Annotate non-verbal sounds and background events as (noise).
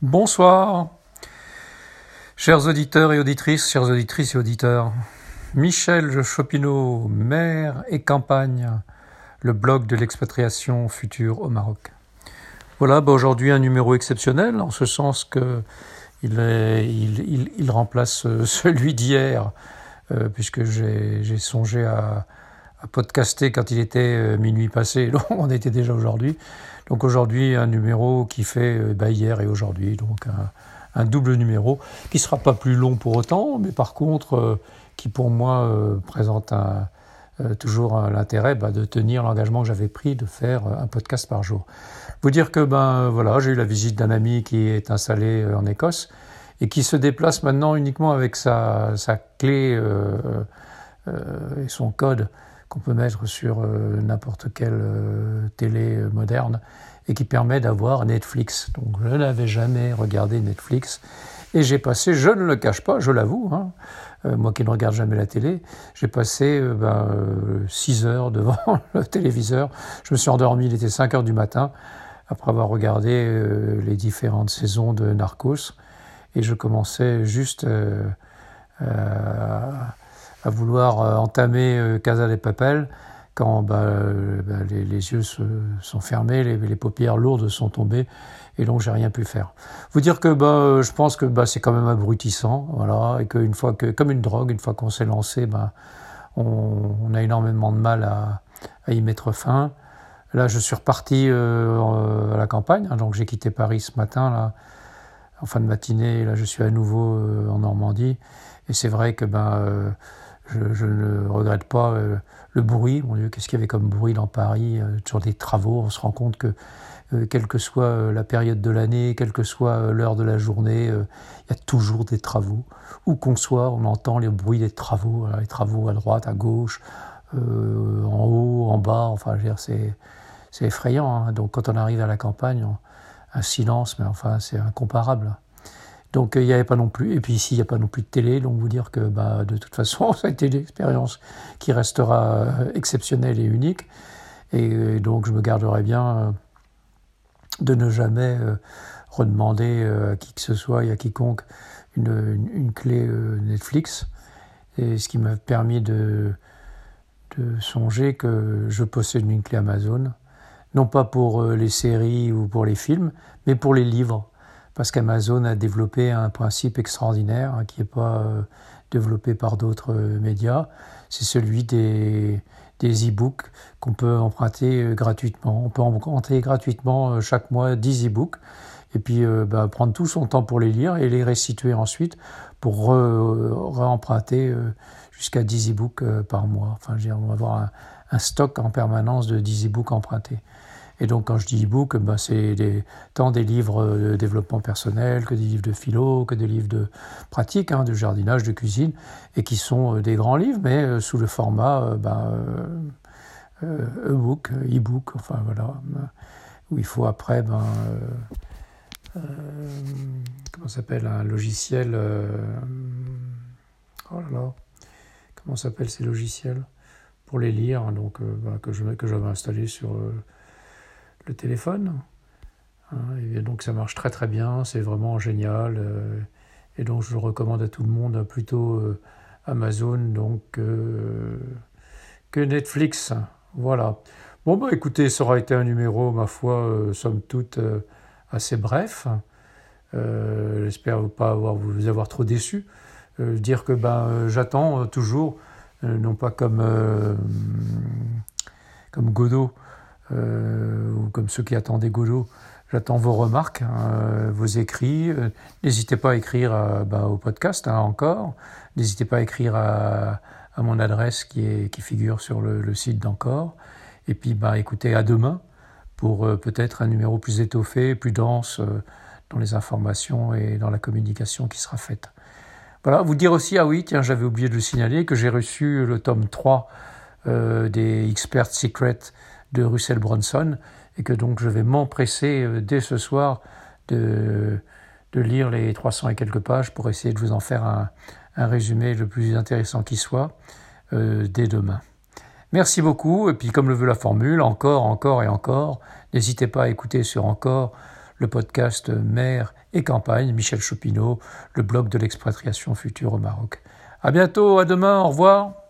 Bonsoir, chers auditeurs et auditrices, chères auditrices et auditeurs. Michel Chopineau, maire et campagne, le blog de l'expatriation future au Maroc. Voilà, bah aujourd'hui un numéro exceptionnel, en ce sens que il, remplace euh, (laughs) celui d'hier, euh, puisque j'ai songé à, à, podcaster quand il était euh, minuit passé, (laughs) donc on était déjà aujourd'hui. Donc aujourd'hui un numéro qui fait bah, hier et aujourd'hui, donc un, double numéro, qui sera pas plus long pour autant, mais par contre qui pour moi présente euh, toujours l'intérêt bah, de tenir l'engagement que j'avais pris de faire euh, un podcast par jour. Vous dire que ben voilà, j'ai eu la visite d'un ami qui est installé euh, en Écosse et qui se déplace maintenant uniquement avec sa, clé euh, euh, et son code qu'on peut mettre sur euh, n'importe quelle télé moderne et qui permet d'avoir Netflix. Donc je n'avais jamais regardé Netflix et j'ai passé, je ne le cache pas, je l'avoue, hein, euh, moi qui ne regarde jamais la télé, j'ai passé euh, ben, euh, 6 heures devant (laughs) le téléviseur. Je me suis endormi, il était 5 heures du matin, après avoir regardé euh, les différentes saisons de Narcos. Et je commençais juste euh, vouloir entamer Casa des Papel quand ben, ben, les, les, yeux se sont fermés, les, paupières lourdes sont tombées et donc j'ai rien pu faire. Vous dire que bah, je pense que bah, c'est quand même abrutissant, voilà, et qu'une fois que, comme une drogue, une fois qu'on s'est lancé, bah, on, a énormément de mal à, y mettre fin. Là, je suis reparti euh, à la campagne, hein, donc j'ai quitté Paris ce matin, là, en fin de matinée, là je suis à nouveau euh, en Normandie, et c'est vrai que ben, euh, je, ne regrette pas euh, le bruit. Mon Dieu, qu'est-ce qu'il y avait comme bruit dans Paris, euh, sur des travaux, on se rend compte que euh, quelle que soit euh, la période de l'année, quelle que soit l'heure de la journée, il y a toujours des travaux. Où qu'on soit, on entend les bruits des travaux, les travaux à droite, à gauche, en haut, en bas, enfin, c'est, c'est effrayant. Hein. Donc quand on arrive à la campagne, un silence, mais enfin, c'est incomparable. Donc il n'y avait pas non plus, et puis ici il n'y a pas non plus de télé, donc vous dire que bah, de toute façon (laughs) ça a été une expérience qui restera exceptionnelle et unique, et donc je me garderai bien de ne jamais euh, redemander euh, à qui que ce soit et à quiconque une, clé euh, Netflix. Et ce qui m'a permis de songer que je possède une clé Amazon, non pas pour les séries ou pour les films, mais pour les livres. Parce qu'Amazon a développé un principe extraordinaire hein, qui n'est pas euh, développé par d'autres euh, médias. C'est celui des, e-books qu'on peut emprunter euh, gratuitement. On peut emprunter gratuitement chaque mois 10 e-books et puis bah, prendre tout son temps pour les lire et les restituer ensuite pour re-emprunter re jusqu'à 10 e-books par mois. Enfin, on va avoir un, un, stock en permanence de 10 e-books empruntés. Et donc, quand je dis e-book, ben, c'est tant des livres de développement personnel que des livres de philo, que des livres de pratique, hein, de jardinage, de cuisine, et qui sont euh, des grands livres, mais euh, sous le format euh, ben, euh, e-book, e-book, enfin voilà, où il faut après, ben, comment s'appelle, un logiciel, oh là là, comment s'appellent ces logiciels pour les lire, hein, donc ben, que j'avais installé sur le téléphone. Hein, et donc ça marche très très bien, c'est vraiment génial. Euh, et donc je recommande à tout le monde, plutôt euh, Amazon donc euh, que Netflix. Voilà. Bon bah écoutez, ça aura été un numéro, ma foi, somme toute assez bref. J'espère pas avoir, vous avoir trop déçu. dire que ben j'attends toujours, non pas comme comme Godot, comme ceux qui attendaient Godot. J'attends vos remarques, hein, vos écrits. Euh, N'hésitez pas à écrire à, bah, au podcast hein, encore. N'hésitez pas à écrire à, mon adresse qui, figure sur le, site d'encore. Et puis, bah, écoutez, à demain pour euh, peut-être un numéro plus étoffé, plus dense euh, dans les informations et dans la communication qui sera faite. Voilà, vous dire aussi, ah oui, tiens, j'avais oublié de le signaler, que j'ai reçu le tome 3 euh, des Expert Secrets de Russell Bronson et que donc je vais m'empresser euh, dès ce soir de, de lire les 300 et quelques pages pour essayer de vous en faire un, un résumé le plus intéressant qui soit euh, dès demain. Merci beaucoup et puis comme le veut la formule, encore, encore et encore, n'hésitez pas à écouter sur encore le podcast Mer et Campagne, Michel Chopineau, le blog de l'expatriation future au Maroc. À bientôt, à demain, au revoir.